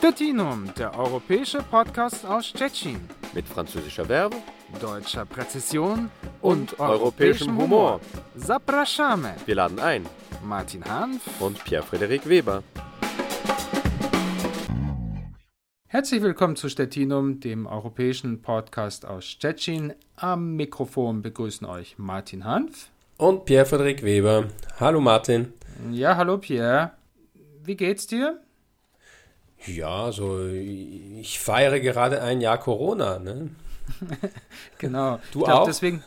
Stettinum, der europäische Podcast aus Stettin. Mit französischer Verbe, deutscher Präzision und, und europäischem Humor. Zapraszamy. Wir laden ein. Martin Hanf und Pierre-Frederik Weber. Herzlich willkommen zu Stettinum, dem europäischen Podcast aus Stettin. Am Mikrofon begrüßen euch Martin Hanf und Pierre-Frederik Weber. Hallo Martin. Ja, hallo Pierre. Wie geht's dir? Ja, so ich feiere gerade ein Jahr Corona, ne? genau. Du glaub, auch? Deswegen,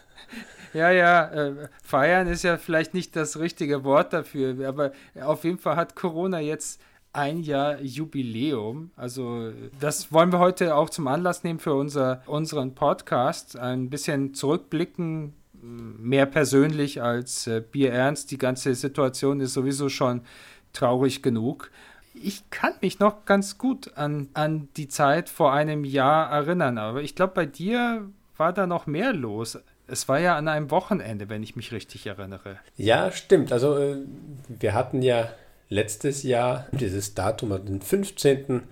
ja, ja, äh, feiern ist ja vielleicht nicht das richtige Wort dafür, aber auf jeden Fall hat Corona jetzt ein Jahr Jubiläum. Also das wollen wir heute auch zum Anlass nehmen für unser, unseren Podcast. Ein bisschen zurückblicken, mehr persönlich als äh, Bier ernst. Die ganze Situation ist sowieso schon traurig genug ich kann mich noch ganz gut an, an die Zeit vor einem Jahr erinnern, aber ich glaube, bei dir war da noch mehr los. Es war ja an einem Wochenende, wenn ich mich richtig erinnere. Ja, stimmt. Also äh, wir hatten ja letztes Jahr dieses Datum, den 15.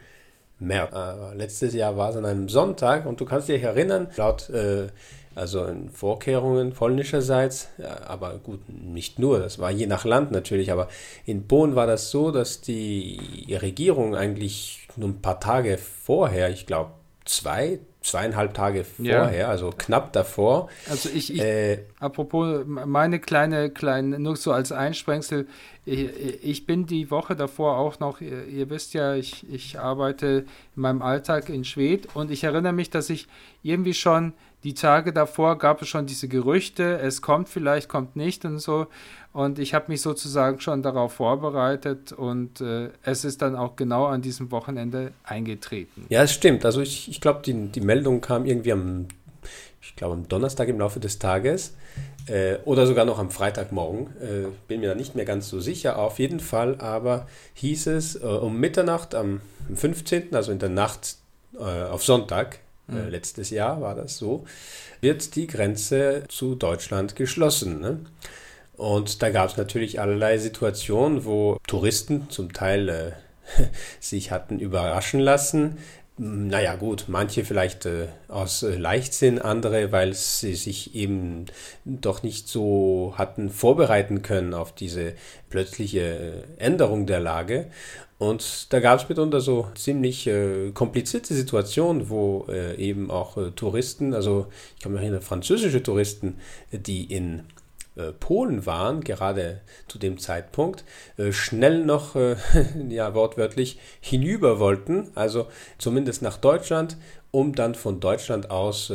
März. Äh, letztes Jahr war es an einem Sonntag und du kannst dich erinnern, laut äh, also in Vorkehrungen polnischerseits, ja, aber gut, nicht nur, das war je nach Land natürlich, aber in Polen war das so, dass die Regierung eigentlich nur ein paar Tage vorher, ich glaube zwei, zweieinhalb Tage vorher, ja. also knapp davor. Also ich, ich äh, apropos meine kleine, kleine, nur so als Einsprengsel, ich, ich, bin die Woche davor auch noch, ihr, ihr wisst ja, ich, ich arbeite in meinem Alltag in Schwed und ich erinnere mich, dass ich irgendwie schon die Tage davor gab es schon diese Gerüchte, es kommt vielleicht, kommt nicht und so. Und ich habe mich sozusagen schon darauf vorbereitet und äh, es ist dann auch genau an diesem Wochenende eingetreten. Ja, es stimmt. Also ich, ich glaube, die, die Meldung kam irgendwie am, ich glaube, am Donnerstag im Laufe des Tages äh, oder sogar noch am Freitagmorgen. Äh, bin mir da nicht mehr ganz so sicher. Auf jeden Fall aber hieß es äh, um Mitternacht am 15., also in der Nacht äh, auf Sonntag, äh, mhm. letztes Jahr war das so, wird die Grenze zu Deutschland geschlossen. Ne? Und da gab es natürlich allerlei Situationen, wo Touristen zum Teil äh, sich hatten überraschen lassen. Naja gut, manche vielleicht äh, aus äh, Leichtsinn, andere, weil sie sich eben doch nicht so hatten vorbereiten können auf diese plötzliche äh, Änderung der Lage. Und da gab es mitunter so ziemlich äh, komplizierte Situationen, wo äh, eben auch äh, Touristen, also ich kann mich erinnern, französische Touristen, die in äh, Polen waren, gerade zu dem Zeitpunkt, äh, schnell noch, äh, ja wortwörtlich, hinüber wollten, also zumindest nach Deutschland, um dann von Deutschland aus,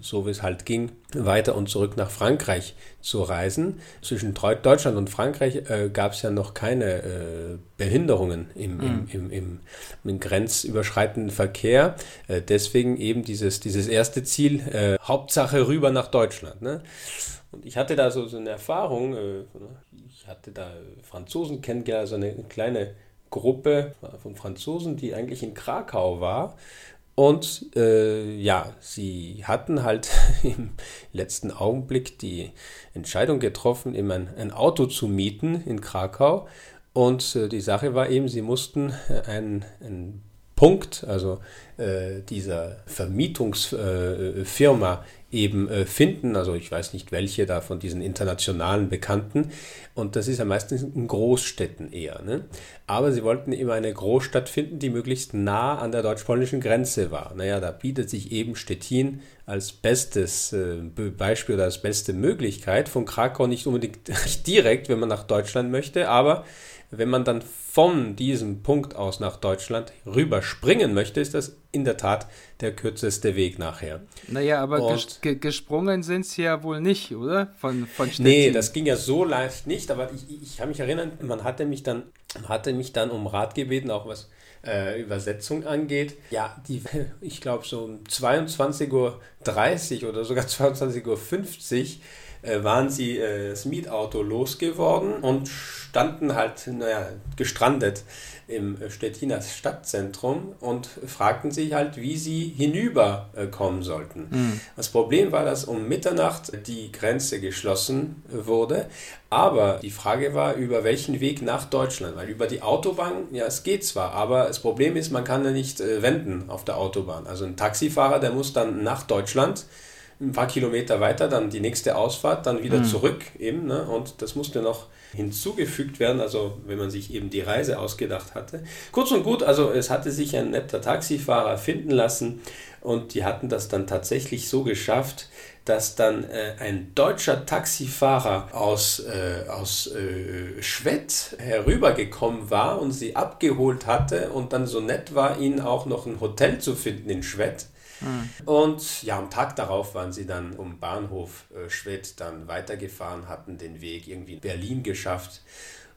so wie es halt ging, weiter und zurück nach Frankreich zu reisen. Zwischen Deutschland und Frankreich gab es ja noch keine Behinderungen im, mhm. im, im, im, grenzüberschreitenden Verkehr. Deswegen eben dieses, dieses erste Ziel, Hauptsache rüber nach Deutschland. Ne? Und ich hatte da so, so eine Erfahrung, äh, ich hatte da Franzosen kennengelernt, so eine kleine Gruppe von Franzosen, die eigentlich in Krakau war und äh, ja, sie hatten halt im letzten Augenblick die Entscheidung getroffen, eben ein, ein Auto zu mieten in Krakau. Und äh, die Sache war eben, sie mussten einen, einen Punkt, also äh, dieser Vermietungsfirma eben äh, finden. Also ich weiß nicht welche da von diesen internationalen Bekannten. Und das ist ja meistens in Großstädten eher. Ne? Aber sie wollten immer eine Großstadt finden, die möglichst nah an der deutsch-polnischen Grenze war. Naja, da bietet sich eben Stettin als bestes äh, Beispiel oder als beste Möglichkeit. Von Krakau nicht unbedingt direkt, wenn man nach Deutschland möchte, aber wenn man dann von diesem Punkt aus nach Deutschland rüberspringen möchte, ist das in der Tat der kürzeste Weg nachher. Naja, aber ges gesprungen sind sie ja wohl nicht, oder? Von, von Nee, das ging ja so leicht nicht, aber ich, ich kann mich erinnern, man hatte mich dann, hatte mich dann um Rat gebeten, auch was äh, Übersetzung angeht. Ja, die, ich glaube so um 22.30 Uhr oder sogar 22.50 Uhr äh, waren sie äh, das Mietauto losgeworden und standen halt, naja, gestrandet im Stettiner Stadtzentrum und fragten sich halt, wie sie hinüberkommen sollten. Mhm. Das Problem war, dass um Mitternacht die Grenze geschlossen wurde, aber die Frage war, über welchen Weg nach Deutschland, weil über die Autobahn, ja, es geht zwar, aber das Problem ist, man kann ja nicht äh, wenden auf der Autobahn. Also ein Taxifahrer, der muss dann nach Deutschland ein paar Kilometer weiter, dann die nächste Ausfahrt, dann wieder mhm. zurück eben. Ne? Und das musste noch hinzugefügt werden, also wenn man sich eben die Reise ausgedacht hatte. Kurz und gut, also es hatte sich ein netter Taxifahrer finden lassen und die hatten das dann tatsächlich so geschafft, dass dann äh, ein deutscher Taxifahrer aus, äh, aus äh, Schwedt herübergekommen war und sie abgeholt hatte und dann so nett war, ihnen auch noch ein Hotel zu finden in Schwedt. Mhm. Und ja, am Tag darauf waren sie dann um Bahnhof äh, Schwedt dann weitergefahren, hatten den Weg irgendwie in Berlin geschafft.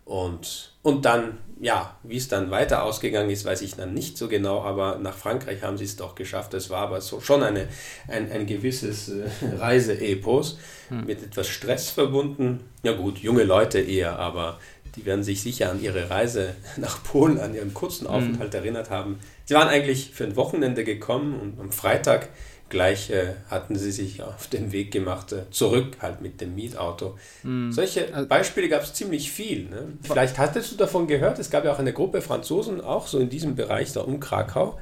Und, und dann, ja, wie es dann weiter ausgegangen ist, weiß ich dann nicht so genau, aber nach Frankreich haben sie es doch geschafft. Es war aber so schon eine, ein, ein gewisses äh, Reiseepos hm. mit etwas Stress verbunden. Ja gut, junge Leute eher, aber die werden sich sicher an ihre Reise nach Polen, an ihren kurzen hm. Aufenthalt hm. erinnert haben. Sie waren eigentlich für ein Wochenende gekommen und am Freitag gleich äh, hatten sie sich auf den Weg gemacht, äh, zurück halt mit dem Mietauto. Mhm. Solche also Beispiele gab es ziemlich viel. Ne? Vielleicht hattest du davon gehört, es gab ja auch eine Gruppe Franzosen, auch so in diesem Bereich da um Krakau.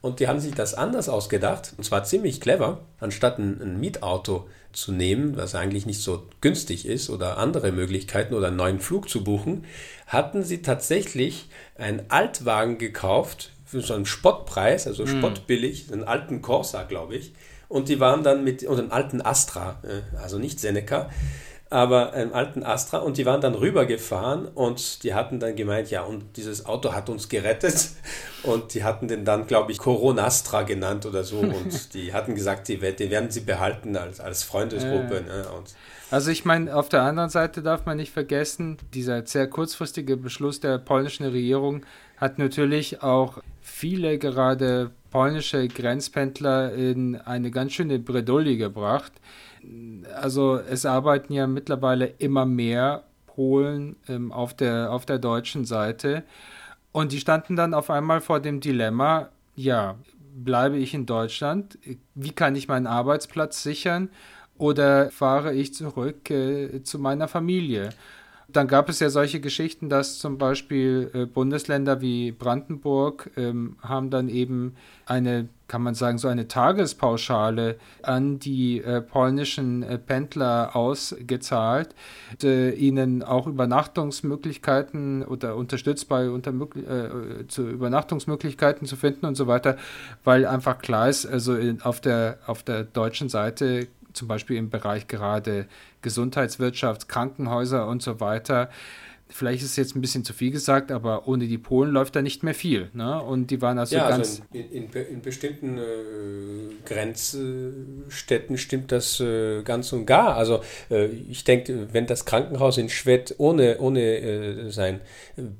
Und die haben sich das anders ausgedacht, und zwar ziemlich clever, anstatt ein, ein Mietauto zu nehmen, was eigentlich nicht so günstig ist, oder andere Möglichkeiten oder einen neuen Flug zu buchen, hatten sie tatsächlich einen Altwagen gekauft für so einen Spottpreis, also mhm. spottbillig, einen alten Corsa, glaube ich. Und die waren dann mit, und einen alten Astra, äh, also nicht Seneca, aber einen alten Astra und die waren dann rübergefahren und die hatten dann gemeint, ja, und dieses Auto hat uns gerettet und die hatten den dann, glaube ich, Coronastra genannt oder so und die hatten gesagt, die, die werden sie behalten als, als Freundesgruppe. Äh. Ne? Also ich meine, auf der anderen Seite darf man nicht vergessen, dieser sehr kurzfristige Beschluss der polnischen Regierung hat natürlich auch viele gerade polnische Grenzpendler in eine ganz schöne Bredouille gebracht. Also es arbeiten ja mittlerweile immer mehr Polen ähm, auf, der, auf der deutschen Seite. Und die standen dann auf einmal vor dem Dilemma, ja, bleibe ich in Deutschland, wie kann ich meinen Arbeitsplatz sichern oder fahre ich zurück äh, zu meiner Familie? Dann gab es ja solche Geschichten, dass zum Beispiel äh, Bundesländer wie Brandenburg ähm, haben dann eben eine, kann man sagen, so eine Tagespauschale an die äh, polnischen äh, Pendler ausgezahlt, äh, ihnen auch Übernachtungsmöglichkeiten oder unterstützt bei unter, äh, zu Übernachtungsmöglichkeiten zu finden und so weiter, weil einfach klar ist, also in, auf, der, auf der deutschen Seite zum Beispiel im Bereich gerade Gesundheitswirtschaft, Krankenhäuser und so weiter. Vielleicht ist es jetzt ein bisschen zu viel gesagt, aber ohne die Polen läuft da nicht mehr viel. Ne? Und die waren also ja, also ganz. Also in, in, in, bestimmten äh, Grenzstädten stimmt das äh, ganz und gar. Also äh, ich denke, wenn das Krankenhaus in Schwedt ohne, ohne äh, sein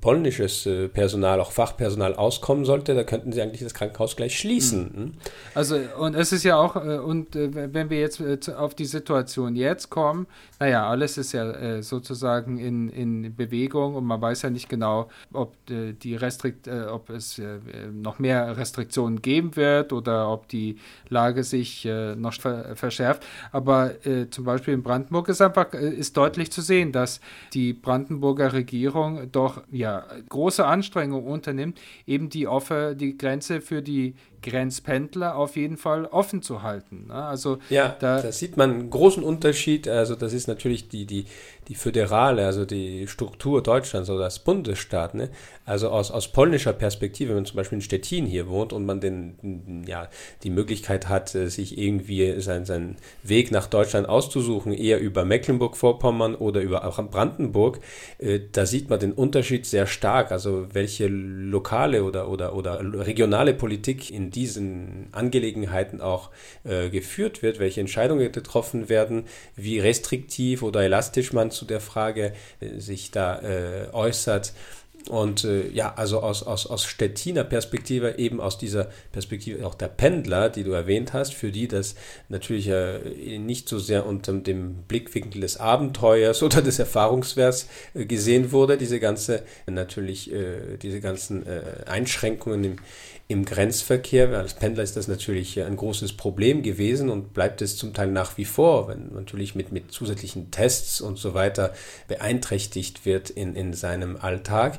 polnisches äh, Personal, auch Fachpersonal auskommen sollte, da könnten sie eigentlich das Krankenhaus gleich schließen. Mhm. Also, und es ist ja auch, äh, und wenn wir jetzt auf die Situation jetzt kommen, naja, alles ist ja sozusagen in, in Bewegung Bewegung und man weiß ja nicht genau, ob, äh, die Restrikt, äh, ob es äh, noch mehr Restriktionen geben wird oder ob die Lage sich noch ver verschärft. Aber zum Beispiel in Brandenburg ist einfach ist deutlich zu sehen, dass die Brandenburger Regierung doch ja große Anstrengungen unternimmt, eben die, Offer, die Grenze für die Grenzpendler auf jeden Fall offen zu halten. Ne? Also ja, da, da, sieht man einen großen Unterschied. Also das ist natürlich die, die, die föderale, also die Struktur Deutschlands oder das Bundesstaat. Ne? Also aus, aus polnischer Perspektive, wenn man zum Beispiel in Stettin hier wohnt und man den, ja, die Möglichkeit hat, äh, sich irgendwie seinen, seinen Weg nach Deutschland auszusuchen, eher über Mecklenburg-Vorpommern oder über Brandenburg, äh, da sieht man den Unterschied sehr stark. Also welche lokale oder, oder, oder regionale Politik in diesen Angelegenheiten auch äh, geführt wird, welche Entscheidungen getroffen werden, wie restriktiv oder elastisch man zu der Frage äh, sich da äh, äußert. Und äh, ja, also aus, aus, aus Stettiner Perspektive, eben aus dieser Perspektive auch der Pendler, die du erwähnt hast, für die das natürlich äh, nicht so sehr unter dem Blickwinkel des Abenteuers oder des Erfahrungswerts äh, gesehen wurde, diese ganze, natürlich äh, diese ganzen äh, Einschränkungen im, im Grenzverkehr. Als Pendler ist das natürlich ein großes Problem gewesen und bleibt es zum Teil nach wie vor, wenn natürlich mit, mit zusätzlichen Tests und so weiter beeinträchtigt wird in, in seinem Alltag.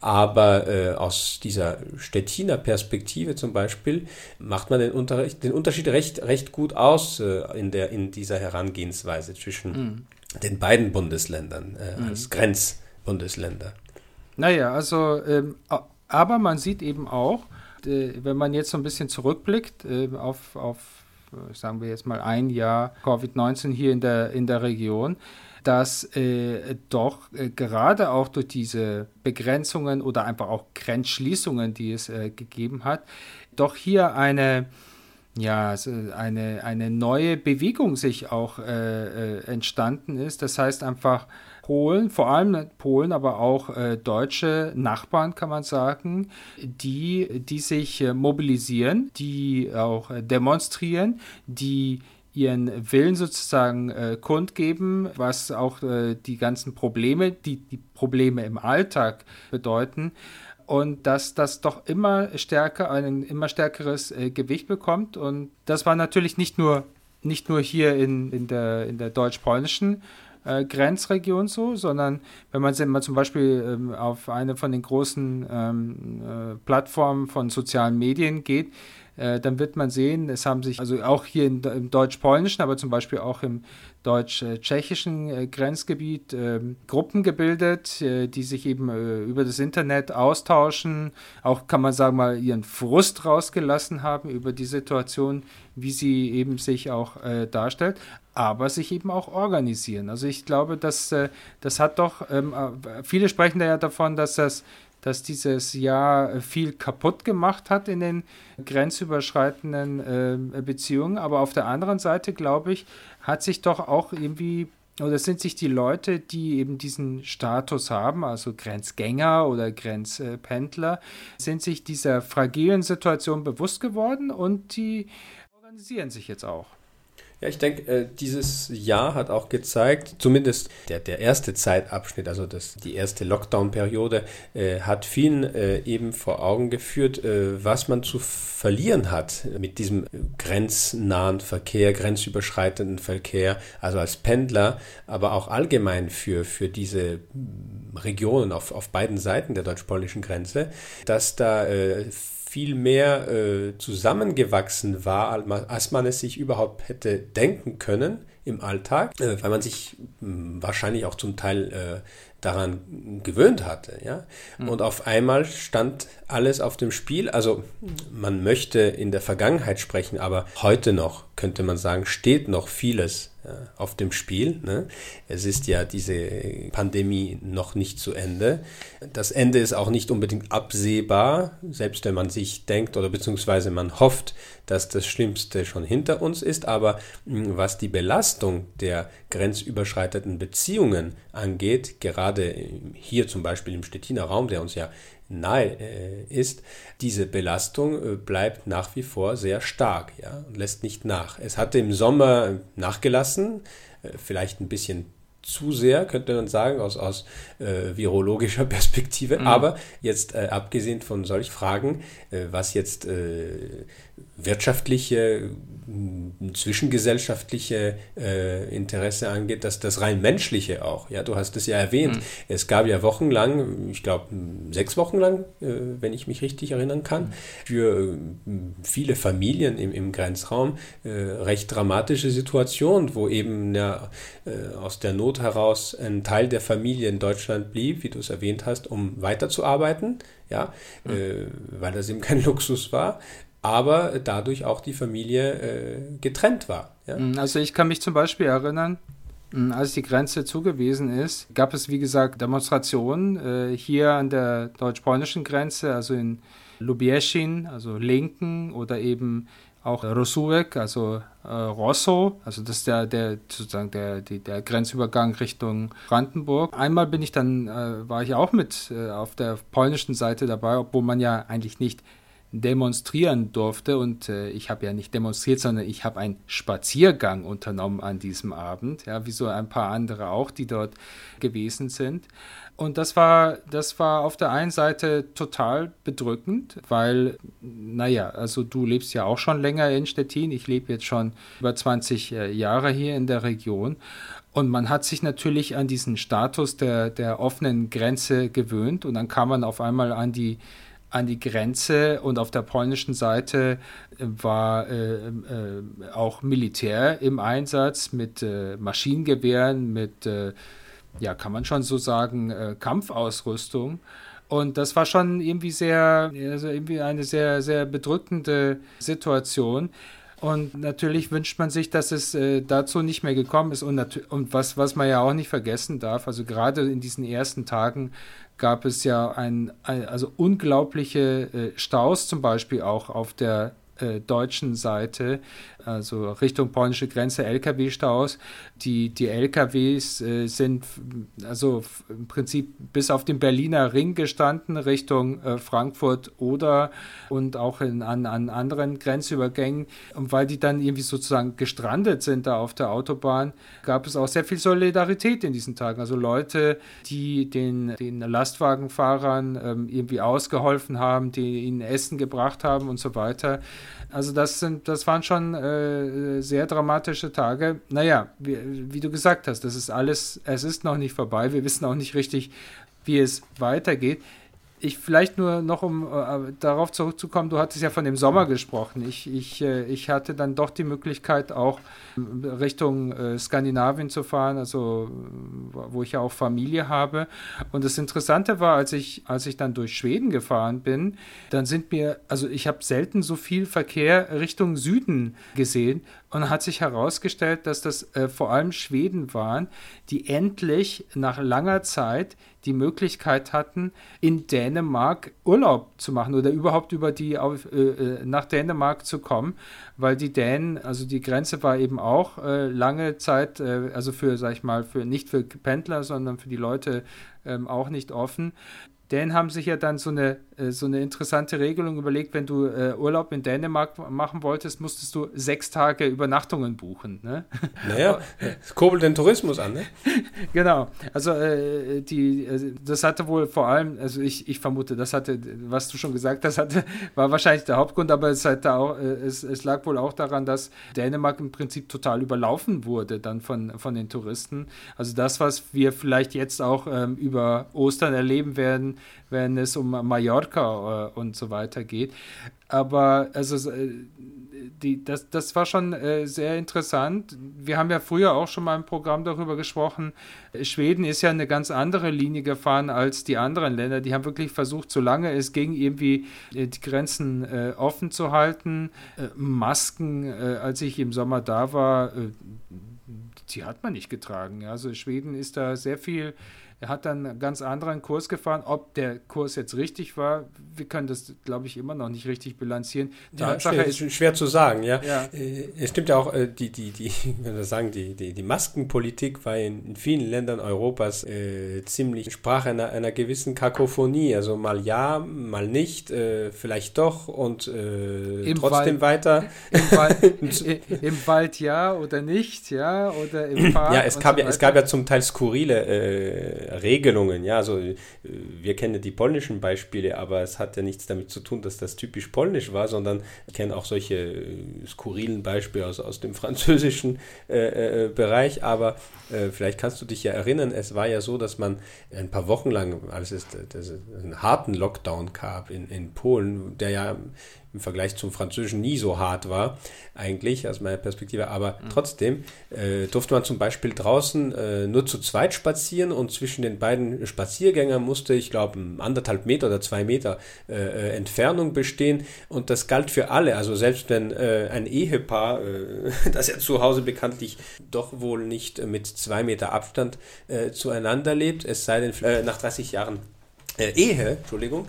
Aber äh, aus dieser Stettiner Perspektive zum Beispiel macht man den, Unterricht, den Unterschied recht, recht gut aus äh, in, der, in dieser Herangehensweise zwischen mhm. den beiden Bundesländern äh, mhm. als Grenzbundesländer. Naja, also, ähm, aber man sieht eben auch, äh, wenn man jetzt so ein bisschen zurückblickt äh, auf, auf, sagen wir jetzt mal ein Jahr Covid-19 hier in der, in der Region, dass äh, doch äh, gerade auch durch diese Begrenzungen oder einfach auch Grenzschließungen, die es äh, gegeben hat, doch hier eine, ja, eine, eine neue Bewegung sich auch äh, entstanden ist. Das heißt einfach, Polen, vor allem Polen, aber auch äh, deutsche Nachbarn, kann man sagen, die, die sich äh, mobilisieren, die auch äh, demonstrieren, die ihren Willen sozusagen äh, kundgeben, was auch äh, die ganzen Probleme, die, die Probleme im Alltag bedeuten, und dass das doch immer stärker, ein immer stärkeres äh, Gewicht bekommt. Und das war natürlich nicht nur, nicht nur hier in, in der, in der deutsch-polnischen äh, Grenzregion so, sondern wenn man mal zum Beispiel ähm, auf eine von den großen ähm, äh, Plattformen von sozialen Medien geht, äh, dann wird man sehen, es haben sich also auch hier in, im deutsch-polnischen, aber zum Beispiel auch im deutsch-tschechischen äh, Grenzgebiet äh, Gruppen gebildet, äh, die sich eben äh, über das Internet austauschen, auch kann man sagen mal ihren Frust rausgelassen haben über die Situation, wie sie eben sich auch äh, darstellt, aber sich eben auch organisieren. Also ich glaube, dass das hat doch, ähm, viele sprechen da ja davon, dass das dass dieses Jahr viel kaputt gemacht hat in den grenzüberschreitenden äh, Beziehungen. Aber auf der anderen Seite, glaube ich, hat sich doch auch irgendwie oder sind sich die Leute, die eben diesen Status haben, also Grenzgänger oder Grenzpendler, sind sich dieser fragilen Situation bewusst geworden und die organisieren sich jetzt auch. Ja, ich denke, äh, dieses Jahr hat auch gezeigt, zumindest der, der erste Zeitabschnitt, also das, die erste Lockdown-Periode, äh, hat vielen äh, eben vor Augen geführt, äh, was man zu verlieren hat mit diesem grenznahen Verkehr, grenzüberschreitenden Verkehr, also als Pendler, aber auch allgemein für, für diese Regionen auf, auf beiden Seiten der deutsch-polnischen Grenze, dass da äh, viel mehr äh, zusammengewachsen war, als man es sich überhaupt hätte denken können im Alltag, äh, weil man sich hm, wahrscheinlich auch zum Teil äh, daran gewöhnt hatte. Ja? Mhm. Und auf einmal stand alles auf dem Spiel. Also man möchte in der Vergangenheit sprechen, aber heute noch könnte man sagen, steht noch vieles äh, auf dem Spiel. Ne? Es ist ja diese Pandemie noch nicht zu Ende. Das Ende ist auch nicht unbedingt absehbar, selbst wenn man sich denkt oder beziehungsweise man hofft, dass das Schlimmste schon hinter uns ist. Aber hm, was die Belastung der grenzüberschreitenden Beziehungen angeht, gerade hier zum Beispiel im Stettiner Raum, der uns ja nahe äh, ist, diese Belastung äh, bleibt nach wie vor sehr stark ja, und lässt nicht nach. Es hatte im Sommer nachgelassen, äh, vielleicht ein bisschen zu sehr, könnte man sagen, aus, aus äh, virologischer Perspektive. Mhm. Aber jetzt äh, abgesehen von solchen Fragen, äh, was jetzt wirtschaftliche, zwischengesellschaftliche äh, Interesse angeht, dass das rein menschliche auch. Ja, du hast es ja erwähnt. Mhm. Es gab ja wochenlang, ich glaube sechs Wochen lang, äh, wenn ich mich richtig erinnern kann, mhm. für äh, viele Familien im, im Grenzraum äh, recht dramatische Situationen, wo eben ja, äh, aus der Not heraus ein Teil der Familie in Deutschland blieb, wie du es erwähnt hast, um weiterzuarbeiten ja, mhm. äh, weil das eben kein Luxus war aber dadurch auch die Familie äh, getrennt war. Ja? Mm, also ich kann mich zum Beispiel erinnern, mm, als die Grenze zugewiesen ist, gab es wie gesagt Demonstrationen äh, hier an der deutsch-polnischen Grenze, also in Lubieschin, also Linken oder eben auch Rosuek, also äh, Rosso, also das ist der, der sozusagen der, die, der Grenzübergang Richtung Brandenburg. Einmal bin ich dann, äh, war ich auch mit äh, auf der polnischen Seite dabei, obwohl man ja eigentlich nicht demonstrieren durfte. Und äh, ich habe ja nicht demonstriert, sondern ich habe einen Spaziergang unternommen an diesem Abend, ja, wie so ein paar andere auch, die dort gewesen sind. Und das war, das war auf der einen Seite total bedrückend, weil, naja, also du lebst ja auch schon länger in Stettin. Ich lebe jetzt schon über 20 äh, Jahre hier in der Region. Und man hat sich natürlich an diesen Status der, der offenen Grenze gewöhnt und dann kam man auf einmal an die an die Grenze und auf der polnischen Seite äh, war äh, äh, auch Militär im Einsatz mit äh, Maschinengewehren, mit, äh, ja, kann man schon so sagen, äh, Kampfausrüstung. Und das war schon irgendwie sehr, also irgendwie eine sehr, sehr bedrückende Situation. Und natürlich wünscht man sich, dass es äh, dazu nicht mehr gekommen ist. Und, und was, was man ja auch nicht vergessen darf, also gerade in diesen ersten Tagen gab es ja ein, ein also unglaubliche äh, Staus zum Beispiel auch auf der äh, deutschen Seite, also Richtung polnische Grenze, Lkw-Staus. Die, die Lkws äh, sind also im Prinzip bis auf den Berliner Ring gestanden, Richtung äh, Frankfurt oder und auch in, an, an anderen Grenzübergängen. Und weil die dann irgendwie sozusagen gestrandet sind da auf der Autobahn, gab es auch sehr viel Solidarität in diesen Tagen. Also Leute, die den, den Lastwagenfahrern ähm, irgendwie ausgeholfen haben, die ihnen Essen gebracht haben und so weiter. Also das sind, das waren schon äh, sehr dramatische Tage. Naja, wie, wie du gesagt hast, das ist alles, es ist noch nicht vorbei. Wir wissen auch nicht richtig, wie es weitergeht ich vielleicht nur noch, um äh, darauf zurückzukommen, du hattest ja von dem Sommer gesprochen. Ich, ich, äh, ich hatte dann doch die Möglichkeit, auch Richtung äh, Skandinavien zu fahren, also wo ich ja auch Familie habe. Und das Interessante war, als ich, als ich dann durch Schweden gefahren bin, dann sind mir, also ich habe selten so viel Verkehr Richtung Süden gesehen. Und hat sich herausgestellt, dass das äh, vor allem Schweden waren, die endlich nach langer Zeit die Möglichkeit hatten, in Dänemark Urlaub zu machen oder überhaupt über die auf, äh, äh, nach Dänemark zu kommen, weil die Dänen, also die Grenze war eben auch äh, lange Zeit, äh, also für, sag ich mal, für nicht für Pendler, sondern für die Leute ähm, auch nicht offen. Dänen haben sich ja dann so eine, so eine interessante Regelung überlegt, wenn du äh, Urlaub in Dänemark machen wolltest, musstest du sechs Tage Übernachtungen buchen. Ne? Naja, es kurbelt den Tourismus an, ne? genau. Also äh, die, äh, das hatte wohl vor allem, also ich, ich vermute, das hatte, was du schon gesagt hast, hatte, war wahrscheinlich der Hauptgrund, aber es, hatte auch, äh, es, es lag wohl auch daran, dass Dänemark im Prinzip total überlaufen wurde dann von, von den Touristen. Also das, was wir vielleicht jetzt auch ähm, über Ostern erleben werden, wenn, es um Mallorca äh, und so weiter geht. Aber also äh, die, das, das war schon äh, sehr interessant. Wir haben ja früher auch schon mal im Programm darüber gesprochen. Schweden ist ja eine ganz andere Linie gefahren als die anderen Länder. Die haben wirklich versucht, solange es ging, irgendwie äh, die Grenzen äh, offen zu halten. Äh, Masken, äh, als ich im Sommer da war, die hat man nicht getragen. Also Schweden ist da sehr viel er hat dann einen ganz anderen Kurs gefahren. Ob der Kurs jetzt richtig war, wir können das, glaube ich, immer noch nicht richtig bilanzieren. Die ja, Tatsache schwer, ist schwer zu sagen, ja. ja. Äh, es stimmt ja auch, äh, die, die, die, wenn sagen, die, die, die Maskenpolitik war in, in vielen Ländern Europas äh, ziemlich sprach einer, einer gewissen Kakophonie. Also mal ja, mal nicht, äh, vielleicht doch und äh, trotzdem Wald, weiter. Im Wald, Im Wald ja oder nicht, ja, oder im Park. Ja, es gab, so ja, es gab ja zum Teil skurrile äh, Regelungen. Ja, also äh, wir kennen die polnischen Beispiele, aber es hat ja nichts damit zu tun, dass das typisch polnisch war, sondern ich kenne auch solche äh, skurrilen Beispiele aus, aus dem französischen äh, äh, Bereich. Aber äh, vielleicht kannst du dich ja erinnern, es war ja so, dass man ein paar Wochen lang, als es einen harten Lockdown gab in, in Polen, der ja im Vergleich zum Französischen nie so hart war, eigentlich aus meiner Perspektive. Aber mhm. trotzdem äh, durfte man zum Beispiel draußen äh, nur zu zweit spazieren und zwischen den beiden Spaziergängern musste, ich glaube, anderthalb Meter oder zwei Meter äh, äh, Entfernung bestehen. Und das galt für alle. Also selbst wenn äh, ein Ehepaar, äh, das ja zu Hause bekanntlich doch wohl nicht mit zwei Meter Abstand zueinander lebt, es sei denn, nach 30 Jahren äh, Ehe, Entschuldigung,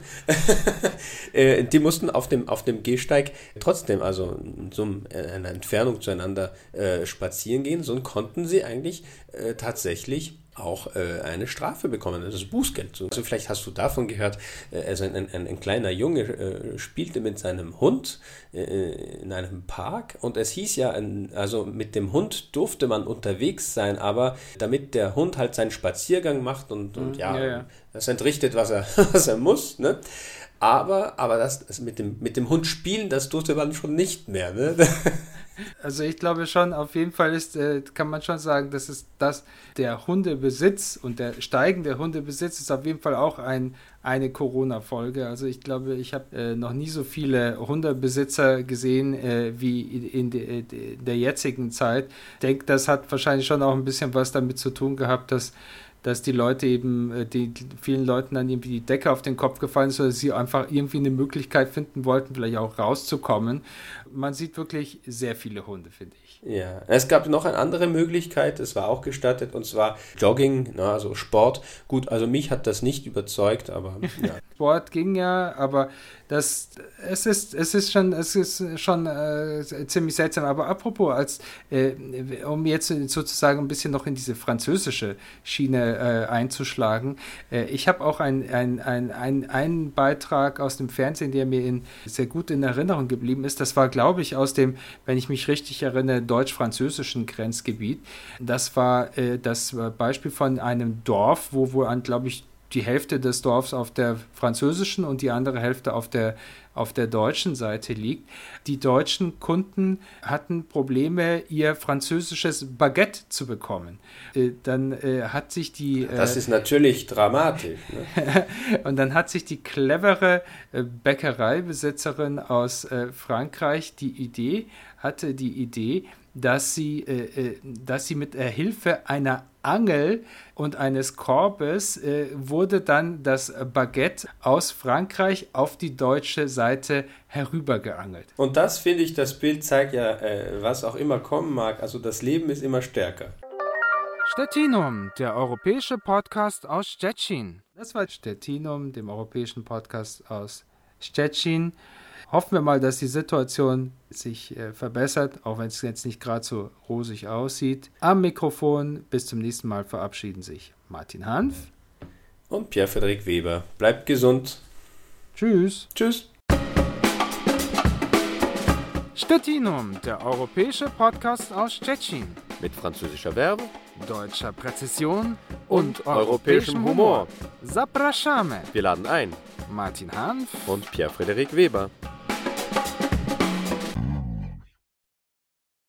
äh, die mussten auf dem, auf dem Gehsteig trotzdem, also so äh, eine Entfernung zueinander äh, spazieren gehen, so konnten sie eigentlich äh, tatsächlich auch äh, eine Strafe bekommen, das ist Bußgeld. Also vielleicht hast du davon gehört, äh, also ein, ein, ein, kleiner Junge äh, spielte mit seinem Hund äh, in einem Park und es hieß ja, also mit dem Hund durfte man unterwegs sein, aber damit der Hund halt seinen Spaziergang macht und, und mhm, ja, ja, ja, das entrichtet, was er, was er muss, ne? Aber, aber das, das, mit, dem, mit dem Hund spielen, das durfte man schon nicht mehr. Ne? Also ich glaube schon, auf jeden Fall ist, äh, kann man schon sagen, dass es das, der Hundebesitz und der steigende Hundebesitz ist auf jeden Fall auch ein, eine Corona-Folge. Also ich glaube, ich habe äh, noch nie so viele Hundebesitzer gesehen äh, wie in, de, de, der jetzigen Zeit. Ich denke, das hat wahrscheinlich schon auch ein bisschen was damit zu tun gehabt, dass dass die Leute eben, äh, die vielen Leuten dann irgendwie die Decke auf den Kopf gefallen ist, oder sie einfach irgendwie eine Möglichkeit finden wollten, vielleicht auch rauszukommen. Man sieht wirklich sehr viele Hunde, finde ich. Ja, es gab noch eine andere Möglichkeit, es war auch gestattet, und zwar Jogging, na, also Sport. Gut, also mich hat das nicht überzeugt, aber ja. Sport ging ja, aber das, es ist, es ist schon, es ist schon äh, ziemlich seltsam. Aber apropos, als, äh, um jetzt sozusagen ein bisschen noch in diese französische Schiene äh, einzuschlagen, äh, ich habe auch einen ein, ein, ein Beitrag aus dem Fernsehen, der mir in, sehr gut in Erinnerung geblieben ist. Das war, glaube ich, aus dem, wenn ich mich richtig erinnere, deutsch-französischen Grenzgebiet. Das war äh, das Beispiel von einem Dorf, wo wohl an, glaube ich, die Hälfte des Dorfs auf der französischen und die andere Hälfte auf der, auf der deutschen Seite liegt. Die deutschen Kunden hatten Probleme, ihr französisches Baguette zu bekommen. Äh, dann äh, hat sich die. Äh, das ist natürlich dramatisch. Ne? und dann hat sich die clevere Bäckereibesitzerin aus Frankreich die Idee, hatte die Idee, dass sie, äh, äh, dass sie mit der Hilfe einer Angel und eines Korbes äh, wurde dann das Baguette aus Frankreich auf die deutsche Seite herübergeangelt. Und das finde ich, das Bild zeigt ja, äh, was auch immer kommen mag. Also das Leben ist immer stärker. Stettinum, der europäische Podcast aus Stettin. Das war Stettinum, dem europäischen Podcast aus Stettin. Hoffen wir mal, dass die Situation sich äh, verbessert, auch wenn es jetzt nicht gerade so rosig aussieht. Am Mikrofon bis zum nächsten Mal verabschieden sich Martin Hanf und Pierre-Frederik Weber. Bleibt gesund. Tschüss. Tschüss. Stettinum, der europäische Podcast aus Stettin. Mit französischer Verbe, deutscher Präzision und, und europäischem Humor. Zapraszamy. Wir laden ein. Martin Hanf und Pierre-Frederik Weber.